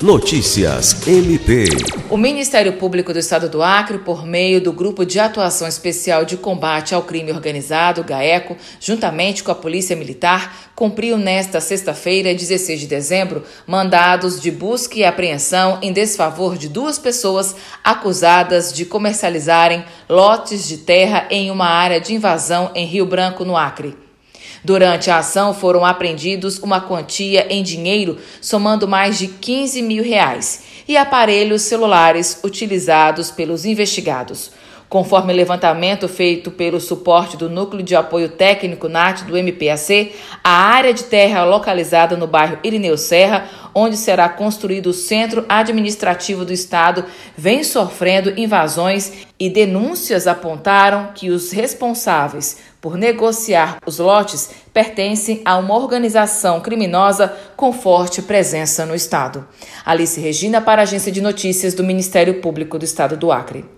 Notícias MP. O Ministério Público do Estado do Acre, por meio do Grupo de Atuação Especial de Combate ao Crime Organizado, GAECO, juntamente com a Polícia Militar, cumpriu nesta sexta-feira, 16 de dezembro, mandados de busca e apreensão em desfavor de duas pessoas acusadas de comercializarem lotes de terra em uma área de invasão em Rio Branco, no Acre. Durante a ação foram apreendidos uma quantia em dinheiro somando mais de 15 mil reais e aparelhos celulares utilizados pelos investigados. Conforme levantamento feito pelo suporte do Núcleo de Apoio Técnico NAT do MPAC, a área de terra localizada no bairro Irineu Serra, onde será construído o Centro Administrativo do Estado, vem sofrendo invasões e denúncias apontaram que os responsáveis por negociar os lotes pertencem a uma organização criminosa com forte presença no Estado. Alice Regina, para a Agência de Notícias do Ministério Público do Estado do Acre.